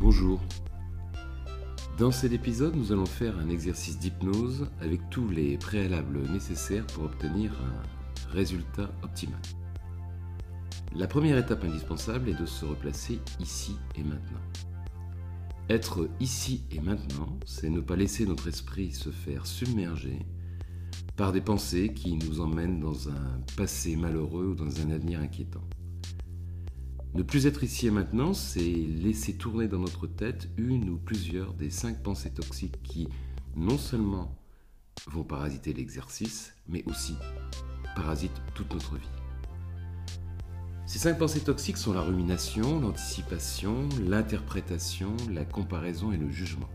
Bonjour. Dans cet épisode, nous allons faire un exercice d'hypnose avec tous les préalables nécessaires pour obtenir un résultat optimal. La première étape indispensable est de se replacer ici et maintenant. Être ici et maintenant, c'est ne pas laisser notre esprit se faire submerger par des pensées qui nous emmènent dans un passé malheureux ou dans un avenir inquiétant. Ne plus être ici et maintenant, c'est laisser tourner dans notre tête une ou plusieurs des cinq pensées toxiques qui, non seulement vont parasiter l'exercice, mais aussi parasitent toute notre vie. Ces cinq pensées toxiques sont la rumination, l'anticipation, l'interprétation, la comparaison et le jugement.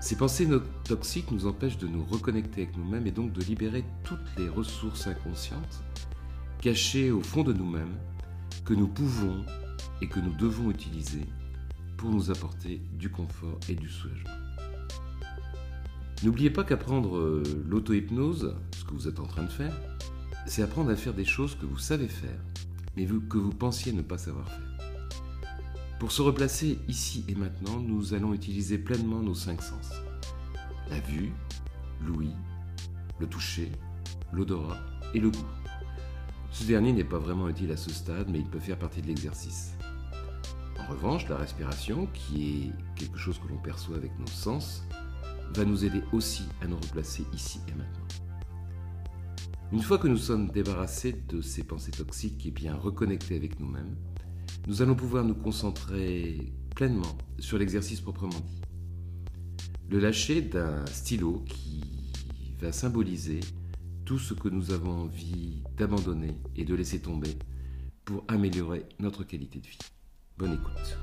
Ces pensées toxiques nous empêchent de nous reconnecter avec nous-mêmes et donc de libérer toutes les ressources inconscientes cachées au fond de nous-mêmes que nous pouvons et que nous devons utiliser pour nous apporter du confort et du soulagement. N'oubliez pas qu'apprendre euh, l'auto-hypnose, ce que vous êtes en train de faire, c'est apprendre à faire des choses que vous savez faire, mais que vous pensiez ne pas savoir faire. Pour se replacer ici et maintenant, nous allons utiliser pleinement nos cinq sens. La vue, l'ouïe, le toucher, l'odorat et le goût. Ce dernier n'est pas vraiment utile à ce stade, mais il peut faire partie de l'exercice. En revanche, la respiration, qui est quelque chose que l'on perçoit avec nos sens, va nous aider aussi à nous replacer ici et maintenant. Une fois que nous sommes débarrassés de ces pensées toxiques et bien reconnectés avec nous-mêmes, nous allons pouvoir nous concentrer pleinement sur l'exercice proprement dit. Le lâcher d'un stylo qui va symboliser tout ce que nous avons envie d'abandonner et de laisser tomber pour améliorer notre qualité de vie. Bonne écoute.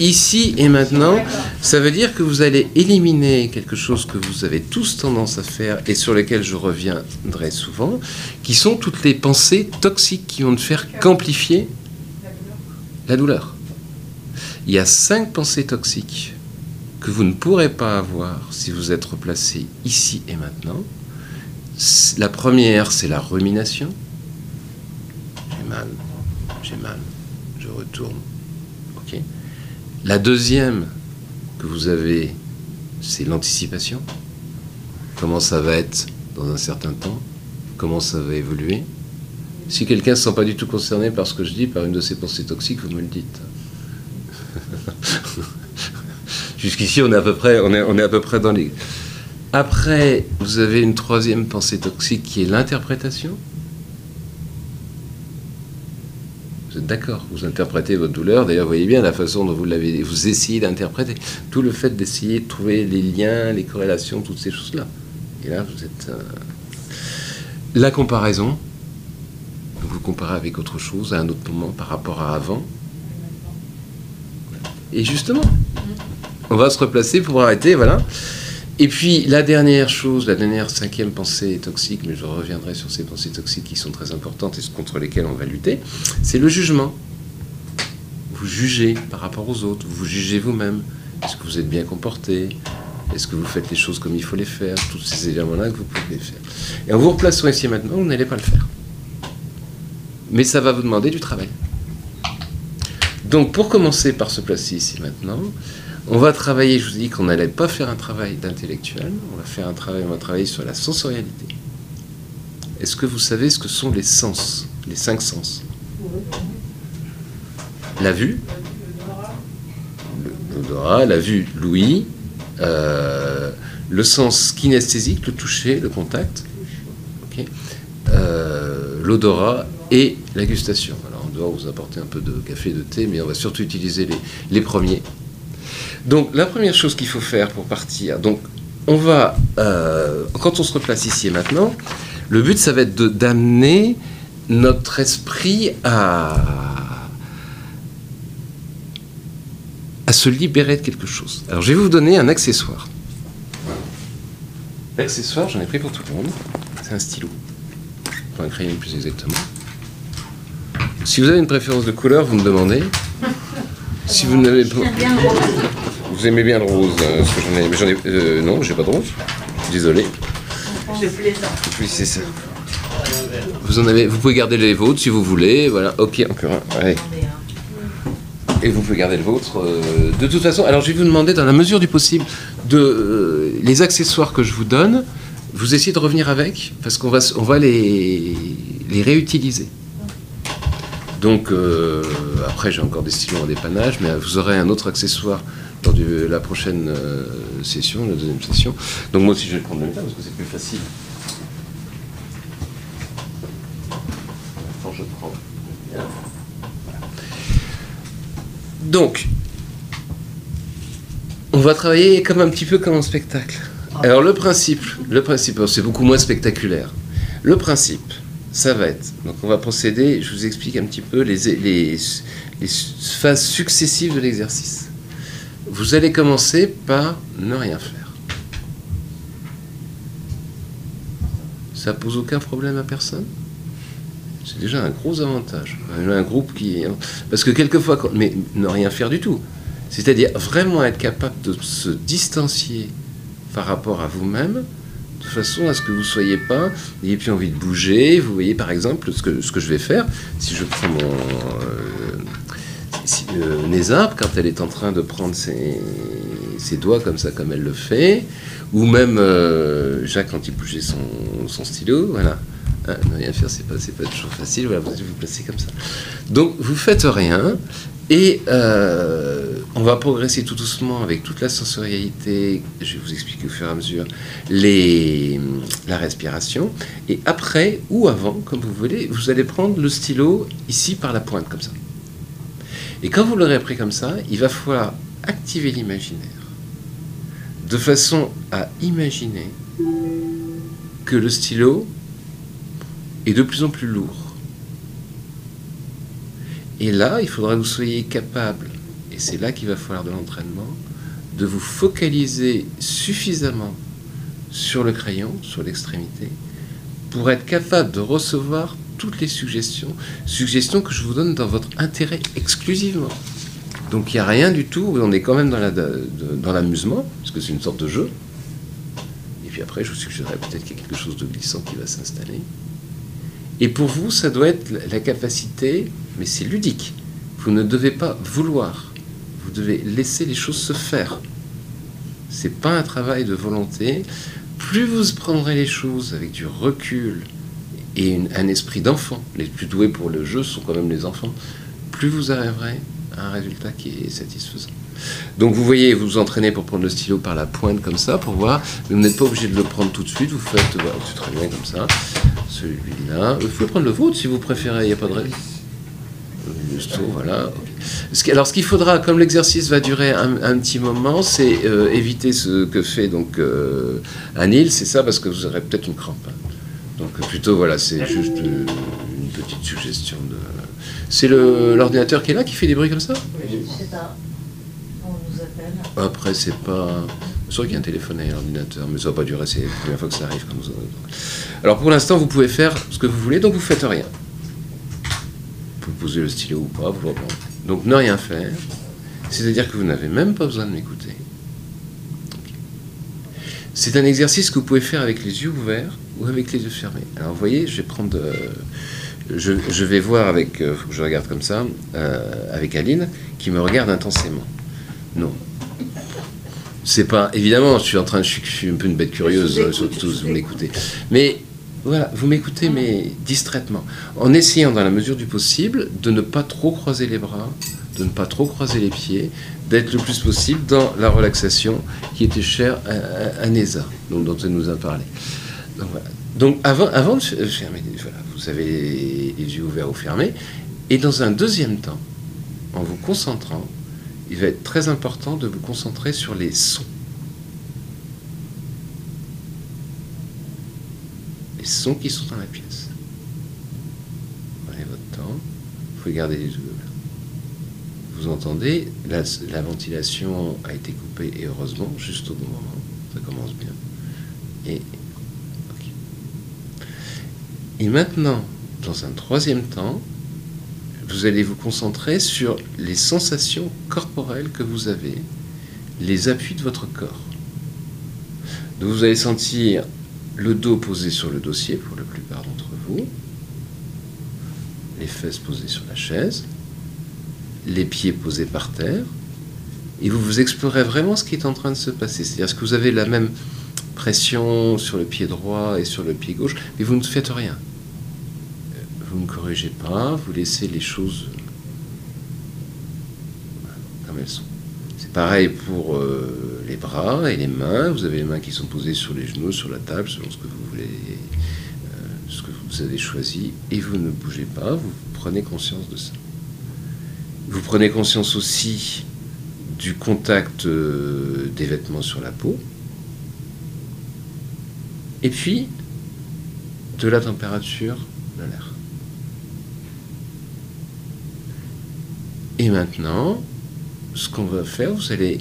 Ici et maintenant, ça veut dire que vous allez éliminer quelque chose que vous avez tous tendance à faire et sur lequel je reviendrai souvent, qui sont toutes les pensées toxiques qui vont ne faire qu'amplifier la douleur. Il y a cinq pensées toxiques que vous ne pourrez pas avoir si vous êtes replacé ici et maintenant. La première, c'est la rumination. J'ai mal, j'ai mal, je retourne. Ok. La deuxième que vous avez, c'est l'anticipation. Comment ça va être dans un certain temps? Comment ça va évoluer? Si quelqu'un ne se sent pas du tout concerné par ce que je dis, par une de ces pensées toxiques, vous me le dites. Jusqu'ici, on est à peu près, on est, on est à peu près dans les. Après, vous avez une troisième pensée toxique qui est l'interprétation. Vous êtes d'accord Vous interprétez votre douleur. D'ailleurs, voyez bien la façon dont vous l'avez, vous essayez d'interpréter. Tout le fait d'essayer de trouver les liens, les corrélations, toutes ces choses-là. Et là, vous êtes. Euh, la comparaison. Vous comparez avec autre chose à un autre moment par rapport à avant. Et justement, on va se replacer pour arrêter, voilà. Et puis la dernière chose, la dernière cinquième pensée toxique, mais je reviendrai sur ces pensées toxiques qui sont très importantes et contre lesquelles on va lutter, c'est le jugement. Vous jugez par rapport aux autres, vous jugez vous-même. Est-ce que vous êtes bien comporté? Est-ce que vous faites les choses comme il faut les faire? Tous ces éléments-là que vous pouvez faire. Et en vous replaçant ici maintenant, vous n'allez pas le faire. Mais ça va vous demander du travail. Donc pour commencer par se placer ici maintenant, on va travailler, je vous dis qu'on n'allait pas faire un travail d'intellectuel, on va faire un travail, on va travailler sur la sensorialité. Est-ce que vous savez ce que sont les sens, les cinq sens? La vue, l'odorat, la vue, l'ouïe, euh, le sens kinesthésique, le toucher, le contact, euh, l'odorat et la gustation. Alors on doit vous apporter un peu de café, de thé, mais on va surtout utiliser les premiers. Donc la première chose qu'il faut faire pour partir, donc on va, euh, quand on se replace ici et maintenant, le but ça va être d'amener notre esprit à, à se libérer de quelque chose. Alors je vais vous donner un accessoire. L'accessoire, j'en ai pris pour tout le monde. C'est un stylo. Pour un crayon plus exactement. Si vous avez une préférence de couleur, vous me demandez. Si vous n'avez pas. Vous aimez bien le rose euh, j'en ai, mais j'en ai, euh, non, j'ai pas de rose. Désolé. Je. Oui, c'est ça. Vous en avez, vous pouvez garder les vôtres si vous voulez. Voilà, ok, encore un. Allez. Et vous pouvez garder le vôtre. euh, de toute façon, alors je vais vous demander, dans la mesure du possible, de euh, les accessoires que je vous donne, vous essayez de revenir avec, parce qu'on va, s- on va les, les réutiliser. Donc, euh, après, j'ai encore des stylos en dépannage, mais vous aurez un autre accessoire lors de la prochaine euh, session, la deuxième session. Donc, moi aussi, je vais prendre le mien parce que c'est plus facile. Attends, je prends. Donc, on va travailler comme un petit peu comme en spectacle. Alors le principe, le principe, c'est beaucoup moins spectaculaire. Le principe, ça va être, donc on va procéder, je vous explique un petit peu les, les, les phases successives de l'exercice. Vous allez commencer par ne rien faire. Ça pose aucun problème à personne? C'est déjà un gros avantage. Un groupe qui. Parce que quelquefois, mais ne rien faire du tout. C'est-à-dire vraiment être capable de se distancier par rapport à vous-même, de façon à ce que vous ne soyez pas, n'ayez plus envie de bouger. Vous voyez par exemple ce que, ce que je vais faire, si je prends mon. euh, si, euh, quand elle est en train de prendre ses, doigts comme ça, comme elle le fait, ou même euh, Jacques quand il bougeait son, stylo, voilà. Hein, ne rien faire, c'est pas, pas toujours facile. Voilà, vous vous placer comme ça. Donc, vous faites rien et euh, on va progresser tout doucement avec toute la sensorialité. Je vais vous expliquer au fur et à mesure les, la respiration. Et après ou avant, comme vous voulez, vous allez prendre le stylo ici par la pointe comme ça. Et quand vous l'aurez pris comme ça, il va falloir activer l'imaginaire de façon à imaginer que le stylo est de plus en plus lourd. Et là, il faudra que vous soyez capable, et c'est là qu'il va falloir de l'entraînement, de vous focaliser suffisamment sur le crayon, sur l'extrémité, pour être capable de recevoir toutes les suggestions, suggestions que je vous donne dans votre intérêt exclusivement. Donc il n'y a rien du tout, on est quand même dans l'amusement, parce que c'est une sorte de jeu. Et puis après, je vous suggérerais peut-être qu'il y a quelque chose de glissant qui va s'installer. Et pour vous, ça doit être la capacité, mais c'est ludique. Vous ne devez pas vouloir. Vous devez laisser les choses se faire. C'est pas un travail de volonté. Plus vous prendrez les choses avec du recul et un esprit d'enfant, les plus doués pour le jeu sont quand même les enfants, plus vous arriverez à un résultat qui est satisfaisant. Donc vous voyez, vous vous entraînez pour prendre le stylo par la pointe comme ça, pour voir, vous n'êtes pas obligé de le prendre tout de suite, vous faites, voilà, c'est très bien comme ça, celui-là, vous pouvez prendre le vôtre si vous préférez, il n'y a pas de. Juste, voilà. Alors, ce qu'il faudra, comme l'exercice va durer un, petit moment, c'est euh, éviter ce que fait donc euh, Anil. C'est ça, parce que vous aurez peut-être une crampe. Donc, plutôt, voilà, c'est juste euh, une petite suggestion de. C'est l'ordinateur qui est là qui fait des bruits comme ça? Je sais pas. On nous appelle. Après, c'est pas. C'est sûr qu'il y a un téléphone et un ordinateur, mais ça va pas durer, c'est la première fois que ça arrive. Comme vous... Alors pour l'instant, vous pouvez faire ce que vous voulez, donc vous faites rien. Vous poser le stylo ou pas, vous le reprenez. Donc ne rien faire, c'est-à-dire que vous n'avez même pas besoin de m'écouter. C'est un exercice que vous pouvez faire avec les yeux ouverts ou avec les yeux fermés. Alors vous voyez, je vais prendre. euh, je, je vais voir avec. euh, faut que je regarde comme ça, euh, avec Aline, qui me regarde intensément. Non. C'est pas. Évidemment, je suis en train de. Je suis, un peu une bête curieuse, euh, surtout vous vous m'écoutez. Mais voilà, vous m'écoutez, mais distraitement. En essayant, dans la mesure du possible, de ne pas trop croiser les bras, de ne pas trop croiser les pieds, d'être le plus possible dans la relaxation qui était chère à, à- à Neza, donc, dont elle nous a parlé. Donc, avant, avant de fermer, voilà, vous avez les, yeux ouverts ou fermés, et dans un deuxième temps, en vous concentrant, il va être très important de vous concentrer sur les sons. Les sons qui sont dans la pièce. Prenez votre temps, vous garder les yeux ouverts. Vous entendez, la, la ventilation a été coupée, et heureusement, juste au bon moment. Ça commence bien. Et maintenant, dans un troisième temps, vous allez vous concentrer sur les sensations corporelles que vous avez, les appuis de votre corps. Donc vous allez sentir le dos posé sur le dossier pour la plupart d'entre vous, les fesses posées sur la chaise, les pieds posés par terre, et vous vous explorez vraiment ce qui est en train de se passer. C'est-à-dire, est-ce que vous avez la même pression sur le pied droit et sur le pied gauche, mais vous ne faites rien. Vous ne corrigez pas, vous laissez les choses comme elles sont. C'est pareil pour euh, les bras et les mains. Vous avez les mains qui sont posées sur les genoux, sur la table, selon ce que vous voulez, euh, ce que vous avez choisi, et vous ne bougez pas, vous prenez conscience de ça. Vous prenez conscience aussi du contact euh, des vêtements sur la peau, et puis de la température de l'air. Et maintenant, ce qu'on va faire, vous allez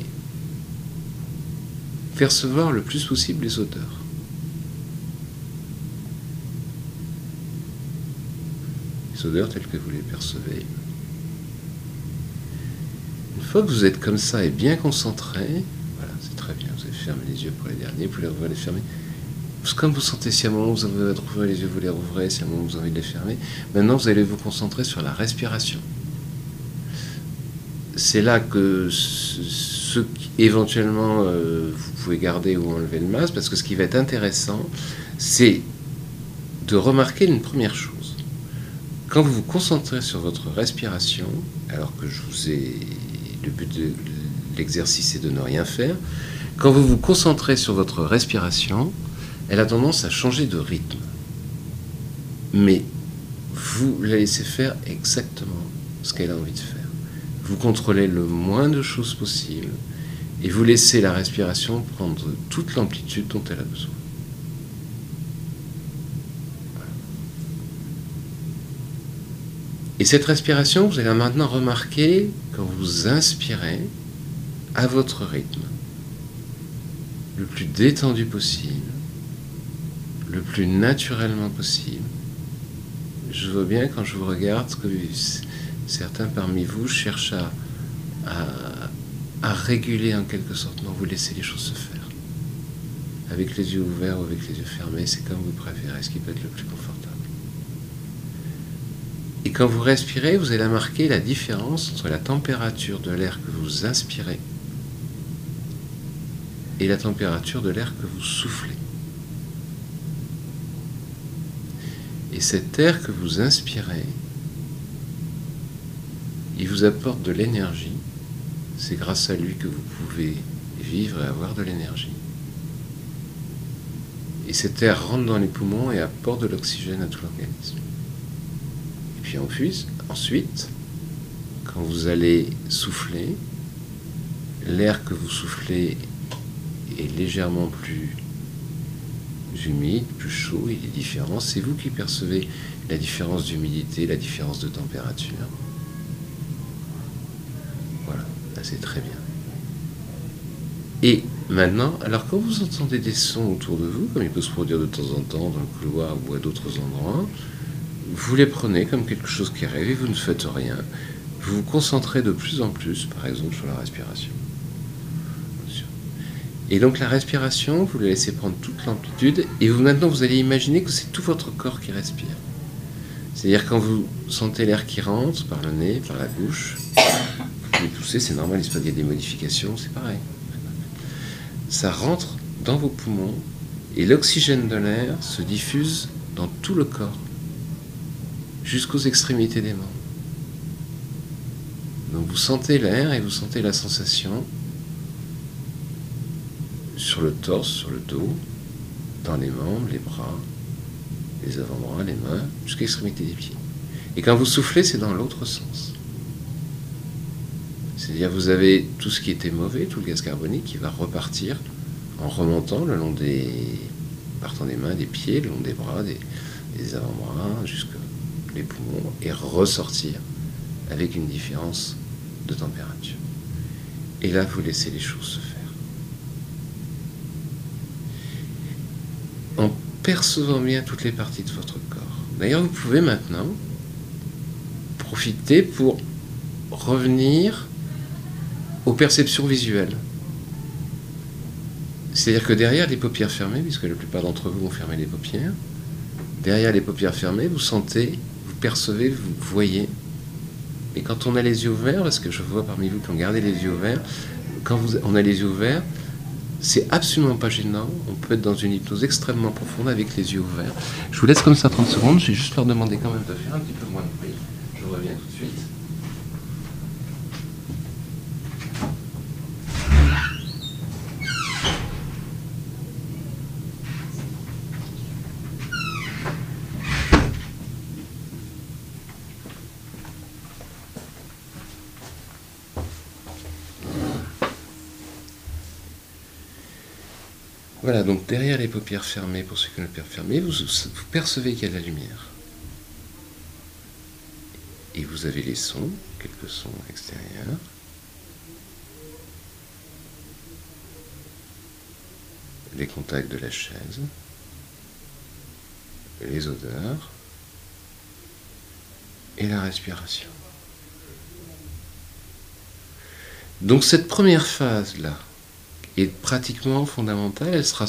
percevoir le plus possible les odeurs. Les odeurs telles que vous les percevez. Une fois que vous êtes comme ça et bien concentré, voilà, c'est très bien, vous avez fermé les yeux pour les derniers, vous pouvez les fermer. Comme vous sentez, si à un moment vous avez envie les yeux, vous les rouvrez, si à un moment vous avez envie de les fermer. Maintenant, vous allez vous concentrer sur la respiration. C'est là que ce qui, éventuellement euh, vous pouvez garder ou enlever le masque, parce que ce qui va être intéressant, c'est de remarquer une première chose. Quand vous vous concentrez sur votre respiration, alors que je vous ai le but de l'exercice est de ne rien faire, quand vous vous concentrez sur votre respiration, elle a tendance à changer de rythme. Mais vous la laissez faire exactement ce qu'elle a envie de faire. Vous contrôlez le moins de choses possible et vous laissez la respiration prendre toute l'amplitude dont elle a besoin. Et cette respiration, vous allez maintenant remarquer quand vous inspirez à votre rythme, le plus détendu possible, le plus naturellement possible. Je vois bien quand je vous regarde que certains parmi vous cherchent à, à, réguler en quelque sorte. Non, vous laissez les choses se faire. Avec les yeux ouverts ou avec les yeux fermés, c'est comme vous préférez, ce qui peut être le plus confortable. Et quand vous respirez, vous allez marquer la différence entre la température de l'air que vous inspirez et la température de l'air que vous soufflez. Et cet air que vous inspirez, il vous apporte de l'énergie. C'est grâce à lui que vous pouvez vivre et avoir de l'énergie. Et cet air rentre dans les poumons et apporte de l'oxygène à tout l'organisme. Et puis ensuite, quand vous allez souffler, l'air que vous soufflez est légèrement plus humide, plus chaud, il est différent. C'est vous qui percevez la différence d'humidité, la différence de température. Voilà, là c'est très bien. Et maintenant, alors quand vous entendez des sons autour de vous, comme il peut se produire de temps en temps dans le couloir ou à d'autres endroits, vous les prenez comme quelque chose qui arrive et vous ne faites rien. Vous vous concentrez de plus en plus, par exemple, sur la respiration. Et donc la respiration, vous la laissez prendre toute l'amplitude, et vous maintenant vous allez imaginer que c'est tout votre corps qui respire. C'est-à-dire quand vous sentez l'air qui rentre par le nez, par la bouche, vous poussez, c'est normal, il y a des modifications, c'est pareil. Ça rentre dans vos poumons, et l'oxygène de l'air se diffuse dans tout le corps, jusqu'aux extrémités des membres. Donc vous sentez l'air et vous sentez la sensation sur le torse, sur le dos, dans les membres, les bras, les avant-bras, les mains, jusqu'à l'extrémité des pieds. Et quand vous soufflez, c'est dans l'autre sens. C'est-à-dire vous avez tout ce qui était mauvais, tout le gaz carbonique qui va repartir en remontant le long des partant des mains, des pieds, le long des bras, des, avant-bras, jusqu'aux les poumons, et ressortir avec une différence de température. Et là, vous laissez les choses se faire. en percevant bien toutes les parties de votre corps. D'ailleurs, vous pouvez maintenant profiter pour revenir aux perceptions visuelles. C'est-à-dire que derrière les paupières fermées, puisque la plupart d'entre vous ont fermé les paupières, derrière les paupières fermées, vous sentez, vous percevez, vous voyez. Et quand on a les yeux ouverts, parce que je vois parmi vous qui ont gardé les yeux ouverts, quand on a les yeux ouverts, c'est absolument pas gênant. On peut être dans une hypnose extrêmement profonde avec les yeux ouverts. Je vous laisse comme ça 30 secondes. Je vais juste leur demander quand même de faire un petit peu moins de bruit. Je reviens tout de suite. Voilà, donc derrière les paupières fermées, pour ceux qui ont les paupières fermées, vous, percevez qu'il y a de la lumière. Et vous avez les sons, quelques sons extérieurs. Les contacts de la chaise, les odeurs et la respiration. Donc cette première phase-là, est pratiquement fondamentale. Elle sera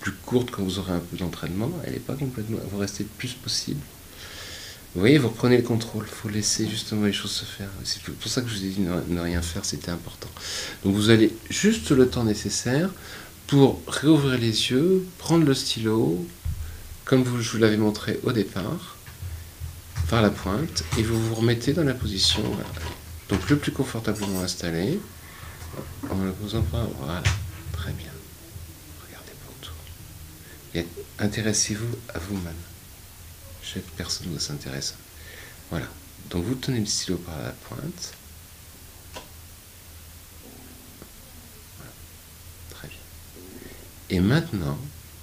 plus courte quand vous aurez un peu d'entraînement. Elle n'est pas complètement. Vous restez le plus possible. Vous voyez, vous reprenez le contrôle. Il faut laisser justement les choses se faire. C'est pour ça que je vous ai dit ne, rien faire, c'était important. Donc vous allez juste le temps nécessaire pour réouvrir les yeux, prendre le stylo, comme vous, je vous l'avais montré au départ, par la pointe, et vous vous remettez dans la position, donc le plus confortablement installé. En ne posant pas, voilà, très bien. Regardez autour. Et intéressez-vous à vous-même. Chaque personne doit s'intéresser. Voilà. Donc vous tenez le stylo par la pointe. Voilà. Très bien. Et maintenant,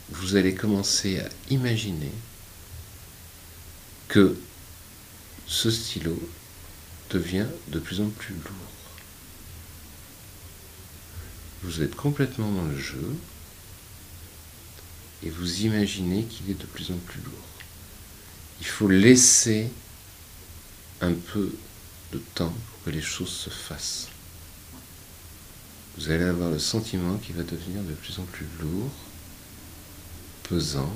vous allez commencer à imaginer que ce stylo devient de plus en plus lourd. Vous êtes complètement dans le jeu et vous imaginez qu'il est de plus en plus lourd. Il faut laisser un peu de temps pour que les choses se fassent. Vous allez avoir le sentiment qu'il va devenir de plus en plus lourd, pesant,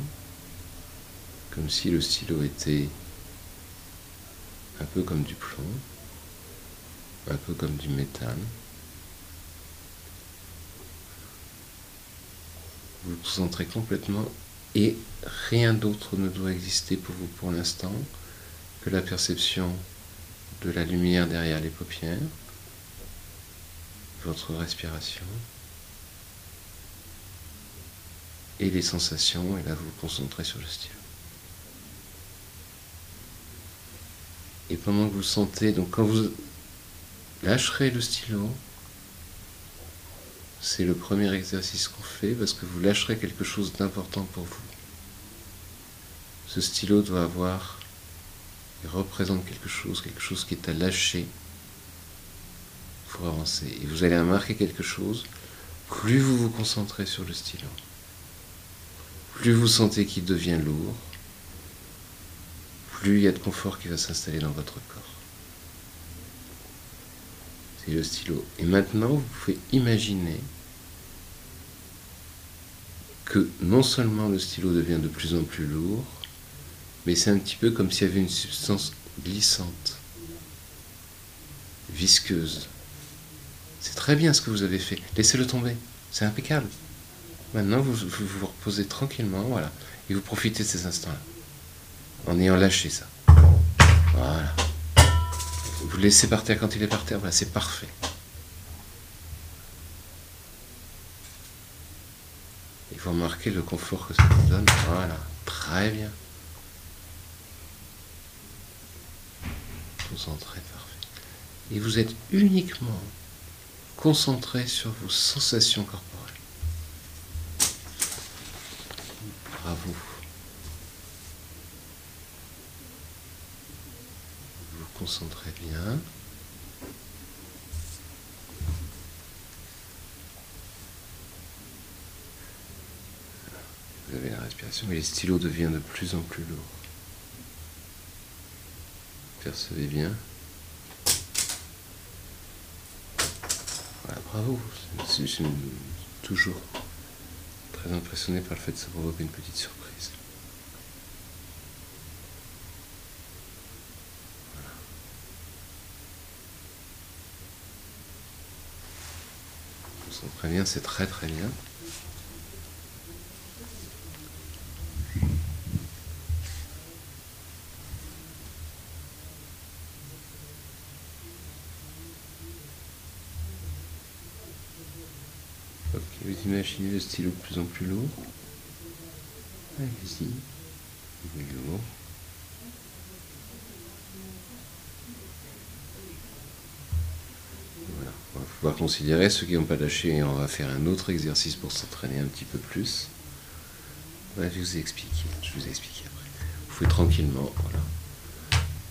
comme si le stylo était un peu comme du plomb, un peu comme du métal. Vous vous concentrez complètement et rien d'autre ne doit exister pour vous pour l'instant que la perception de la lumière derrière les paupières, votre respiration et les sensations, et là vous vous concentrez sur le stylo. Et pendant que vous sentez, donc quand vous lâcherez le stylo, c'est le premier exercice qu'on fait parce que vous lâcherez quelque chose d'important pour vous. Ce stylo doit avoir, il représente quelque chose, quelque chose qui est à lâcher pour avancer. Et vous allez remarquer quelque chose, plus vous vous concentrez sur le stylo, plus vous sentez qu'il devient lourd, plus il y a de confort qui va s'installer dans votre corps. C'est le stylo. Et maintenant, vous pouvez imaginer que non seulement le stylo devient de plus en plus lourd, mais c'est un petit peu comme s'il y avait une substance glissante, visqueuse. C'est très bien ce que vous avez fait. Laissez-le tomber. C'est impeccable. Maintenant, vous, vous vous reposez tranquillement, voilà, et vous profitez de ces instants-là, en ayant lâché ça. Voilà. Vous laissez par terre quand il est par terre, voilà, c'est parfait. Il faut remarquer le confort que ça vous donne. Voilà, très bien. Concentré, parfait. Et vous êtes uniquement concentré sur vos sensations corporelles. Bravo. Vous vous concentrez bien. Vous avez la respiration, mais les stylos deviennent de plus en plus lourds. Percevez bien. Voilà, bravo. Je suis toujours très impressionné par le fait de se provoquer une petite surprise. Très bien, c'est très très bien. Ok, vous imaginez le stylo de plus en plus lourd. Allez-y. Lourd. Considérer ceux qui n'ont pas lâché et on va faire un autre exercice pour s'entraîner un petit peu plus. Je vous ai expliqué, je vous ai expliqué après. Vous pouvez tranquillement,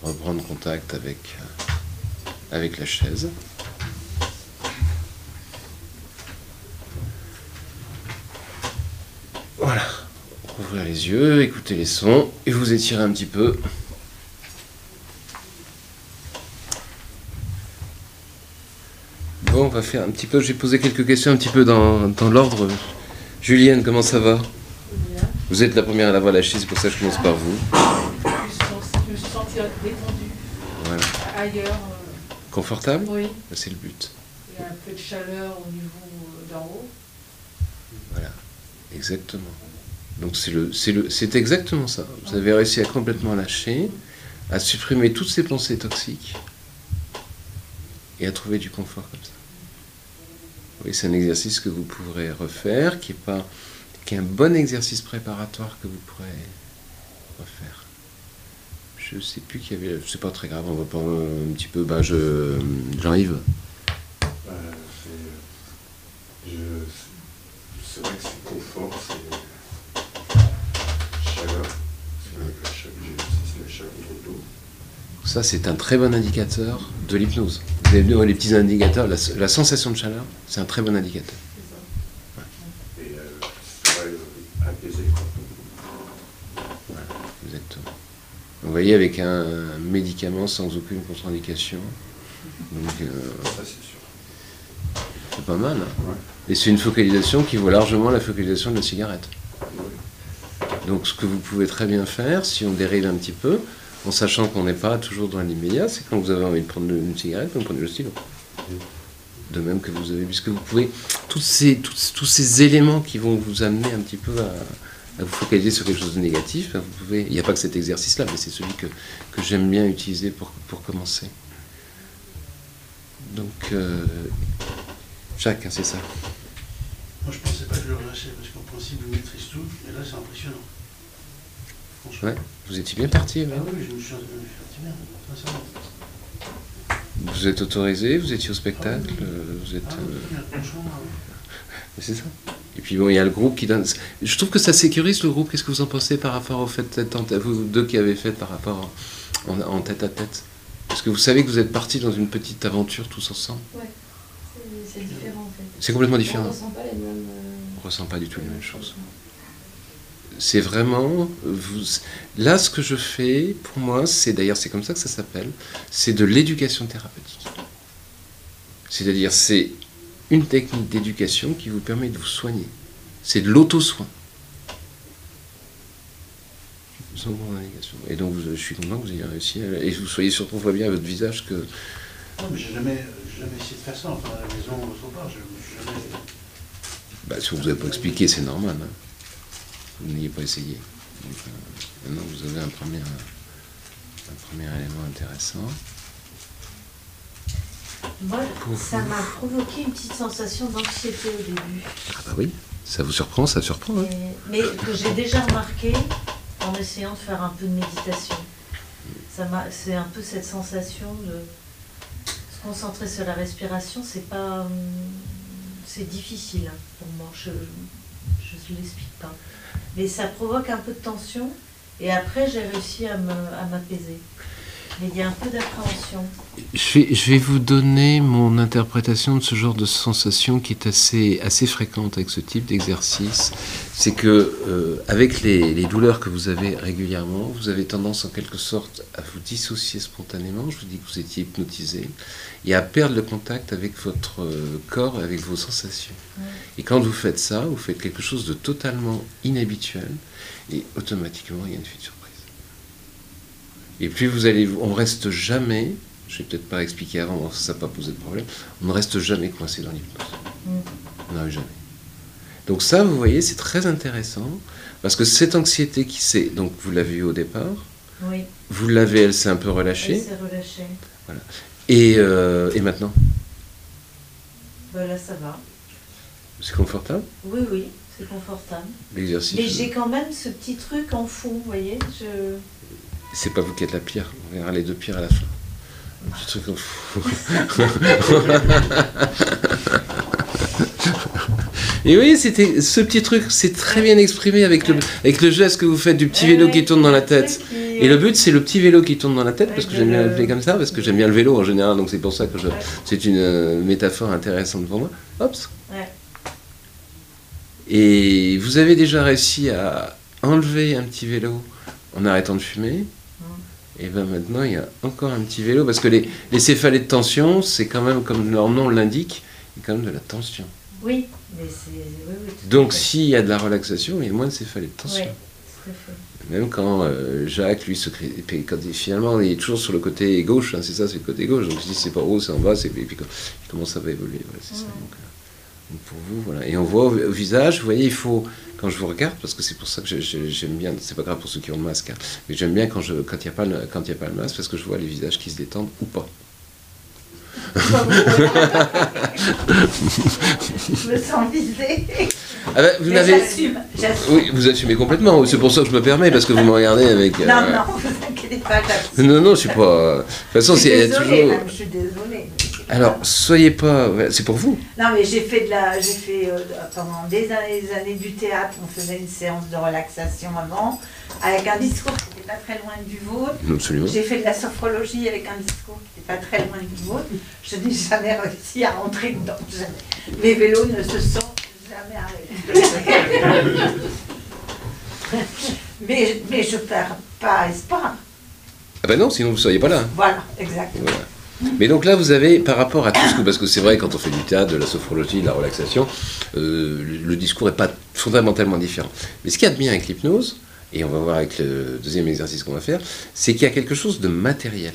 reprendre contact avec, euh, avec la chaise. Voilà, ouvrir les yeux, écouter les sons et vous étirer un petit peu. Bon, on va faire un petit peu, j'ai posé quelques questions un petit peu dans, dans l'ordre. Julienne, comment ça va? Bien. Vous êtes la première à l'avoir lâché, c'est pour ça que je commence par vous. Je me suis sentie détendue Voilà. ailleurs. euh, Confortable? oui, C'est le but. il y a un peu de chaleur au niveau euh, d'en haut. Voilà, exactement. Donc c'est le, c'est le, c'est exactement ça. Vous avez réussi à complètement lâcher, à supprimer toutes ces pensées toxiques et à trouver du confort comme ça. Oui, c'est un exercice que vous pourrez refaire, qui est pas, qui est un bon exercice préparatoire que vous pourrez refaire. Je sais plus qu'il y avait, c'est pas très grave, on va pas un petit peu, ben je, Jean-Yves. Euh, je- c'est vrai que c'est confort, c'est chaleur. C'est la chaleur, le dos. Ça, c'est un très bon indicateur de l'hypnose. Vous avez vu les petits indicateurs, la, la sensation de chaleur, c'est un très bon indicateur. ça. Et euh. Quoi. Exactement. Vous voyez, avec un médicament sans aucune contre-indication. Donc, euh, c'est pas mal. hein. Ouais. Et c'est une focalisation qui vaut largement la focalisation de la cigarette. Ouais. Donc, ce que vous pouvez très bien faire, si on dérive un petit peu, en sachant qu'on n'est pas toujours dans l'immédiat, c'est quand vous avez envie de prendre une cigarette, vous prenez le stylo. De même que vous avez, puisque vous pouvez, tous ces, éléments qui vont vous amener un petit peu à, vous focaliser sur quelque chose de négatif, ben, vous pouvez, il n'y a pas que cet exercice-là, mais c'est celui que, j'aime bien utiliser pour, commencer. Donc, euh, Jacques, hein, c'est ça. Moi, je pensais pas que je le relâchais parce qu'en principe, je maîtrise tout, et là, c'est impressionnant. Ouais, vous étiez bien parti. Ah oui, je me suis bien. Vous êtes autorisé, vous étiez au spectacle, euh, vous êtes. Ah euh, oui, C'est ça. Et puis bon, il y a le groupe qui donne. Je trouve que ça sécurise le groupe. Qu'est-ce que vous en pensez par rapport au fait tête- vous deux qui avez fait par rapport en, en tête à tête? Parce que vous savez que vous êtes partis dans une petite aventure tous ensemble. Ouais, c'est- différent en fait. C'est complètement On différent. ressent pas les mêmes. euh, On ressent pas du tout les mêmes choses. C'est vraiment vous. Là, ce que je fais, pour moi, c'est d'ailleurs c'est comme ça que ça s'appelle. C'est de l'éducation thérapeutique. C'est-à-dire, c'est une technique d'éducation qui vous permet de vous soigner. C'est de l'auto-soin. Et donc, vous- je suis content que vous ayez réussi. à- et vous soyez surtout, on voit bien à votre visage que. Non, mais j'ai jamais, jamais essayé de faire ça, enfin, à la maison, au soir, je jamais... Bah, si on vous a pas expliqué, c'est normal. hein. Vous n'ayez pas essayé. Donc, euh, maintenant, vous avez un premier, un premier élément intéressant. Moi, ça m'a provoqué une petite sensation d'anxiété au début. Ah bah oui, ça vous surprend, ça surprend. hein. Mais, mais que j'ai déjà remarqué en essayant de faire un peu de méditation. Ça c'est un peu cette sensation de se concentrer sur la respiration. C'est pas, hum, c'est difficile pour moi. Je, je ne l'explique pas. Mais ça provoque un peu de tension. Et après, j'ai réussi à m'apaiser. Il y a un peu d'appréhension. Je vais, je vais vous donner mon interprétation de ce genre de sensation qui est assez, assez fréquente avec ce type d'exercice. C'est que euh, avec les, les douleurs que vous avez régulièrement, vous avez tendance en quelque sorte à vous dissocier spontanément. Je vous dis que vous étiez hypnotisé et à perdre le contact avec votre euh, corps et avec vos sensations. Ouais. Et quand vous faites ça, vous faites quelque chose de totalement inhabituel et automatiquement il y a une surprise. Et plus vous allez, on reste jamais, je vais peut-être pas expliquer avant, ça n'a pas posé de problème, on ne reste jamais coincé dans l'hypnose. Mm. On n'arrive jamais. Donc ça, vous voyez, c'est très intéressant, parce que cette anxiété qui s'est... Donc vous l'avez eu au départ, Oui, vous l'avez, elle s'est un peu elle relâchée, s'est relâchée. et, euh, et maintenant? Ben là, ça va. C'est confortable? Oui, oui, c'est confortable. L'exercice Mais j'ai quand même ce petit truc en fond, vous voyez je... C'est pas vous qui êtes la pire, on verra les deux pires à la fin. Un petit truc fou. Et oui, c'était ce petit truc, c'est très bien exprimé avec le, avec le geste que vous faites du petit vélo Ouais, qui tourne dans la tête. Et le but, c'est le petit vélo qui tourne dans la tête, parce que j'aime bien le- l'appeler comme ça, parce que j'aime bien le vélo en général, donc c'est pour ça que je, c'est une euh, métaphore intéressante pour moi. Hop. Et vous avez déjà réussi à enlever un petit vélo en arrêtant de fumer. Et bien maintenant, il y a encore un petit vélo, parce que les, les céphalées de tension, c'est quand même, comme leur nom l'indique, il y a quand même de la tension. Oui, mais c'est... Oui, oui, Donc s'il y a de la relaxation, il y a moins de céphalées de tension. Fait. Même quand euh, Jacques, lui, se crée, quand il, finalement, il est toujours sur le côté gauche, hein, c'est ça, c'est le côté gauche. Donc si c'est pas haut, c'est en bas, et puis il commence à évoluer, voilà, c'est ça. Donc, euh, donc pour vous, voilà. Et on voit au, au visage, vous voyez, il faut, quand je vous regarde, parce que c'est pour ça que j'aime bien, c'est pas grave pour ceux qui ont le masque, hein, mais j'aime bien quand il n'y a, pas le- quand il y a pas le masque, parce que je vois les visages qui se détendent ou pas. je me sens visée. Ah ben, vous n'avez... J'assume. Oui, vous assumez complètement, c'est pour ça que je me permets, parce que vous me regardez avec... euh, Non, non, vous inquiétez pas. Non, non, je suis pas... De toute façon, c'est toujours... même, je suis désolée. Alors, soyez pas... C'est pour vous. Non, mais j'ai fait de la, j'ai fait euh, pendant des années, des années du théâtre. On faisait une séance de relaxation avant, avec un discours qui n'était pas très loin du vôtre. Absolument. J'ai fait de la sophrologie avec un discours qui n'était pas très loin du vôtre. Je n'ai jamais réussi à rentrer dedans. Jamais. Mes vélos ne se sont jamais arrêtés. mais, mais je perds pas espoir. Ah ben non, sinon vous ne seriez pas là. Voilà, exactement. Voilà. Mais donc là, vous avez, par rapport à tout ce que... Parce que c'est vrai, quand on fait du théâtre, de la sophrologie, de la relaxation, euh, le, discours n'est pas fondamentalement différent. Mais ce qu'il y a de bien avec l'hypnose, et on va voir avec le deuxième exercice qu'on va faire, c'est qu'il y a quelque chose de matériel.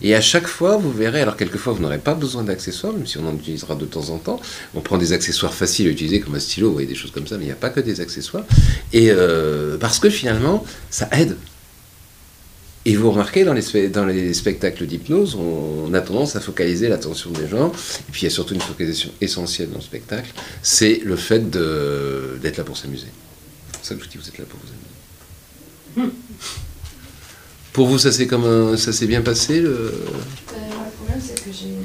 Et à chaque fois, vous verrez, alors quelquefois, vous n'aurez pas besoin d'accessoires, même si on en utilisera de temps en temps. On prend des accessoires faciles à utiliser, comme un stylo, vous voyez, des choses comme ça, mais il n'y a pas que des accessoires. Et euh, parce que finalement, ça aide. Et vous remarquez, dans les, dans les spectacles d'hypnose, on, on a tendance à focaliser l'attention des gens. Et puis il y a surtout une focalisation essentielle dans le spectacle, c'est le fait d'être là pour s'amuser. C'est pour ça que je vous dis, vous êtes là pour vous amuser. Pour vous, ça s'est comme un- ça s'est bien passé le... Euh, le problème, c'est que j'ai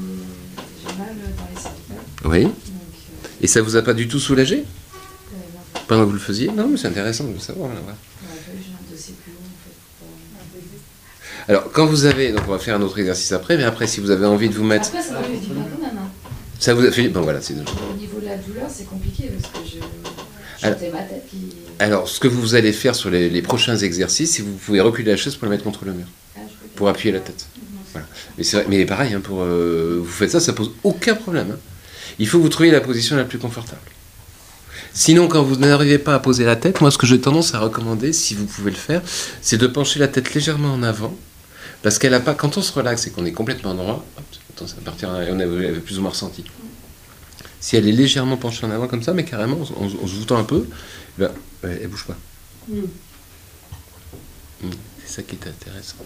mal dans les cervicales. Oui. Donc, euh, Et ça vous a pas du tout soulagé? Euh, non, pendant que vous le faisiez? Non, mais c'est intéressant de le savoir. là. Plus long, en fait. pour- Alors, quand vous avez, donc on va faire un autre exercice après, mais après, si vous avez envie de vous mettre, Après, ça m'a fait du bien quand même. hein. ça vous a fait, bon voilà, c'est. Au niveau de la douleur, c'est compliqué parce que je. Alors- ma tête qui. Alors, ce que vous allez faire sur les, les prochains exercices, c'est que vous pouvez reculer la chaise pour la mettre contre le mur, Ah, pour appuyer la tête. Voilà. Mais c'est vrai- mais pareil, hein, pour euh, vous faites ça, ça pose aucun problème. hein. Il faut que vous trouviez la position la plus confortable. Sinon, quand vous n'arrivez pas à poser la tête, moi, ce que j'ai tendance à recommander, si vous pouvez le faire, c'est de pencher la tête légèrement en avant, parce qu'elle a pas. Quand on se relaxe et qu'on est complètement droit, hop, attends, ça va partir. On avait plus ou moins ressenti. Si elle est légèrement penchée en avant comme ça, mais carrément, en, en- en se voûtant un peu, ben, elle, elle bouge pas. Mm. Mm. C'est ça qui est intéressant.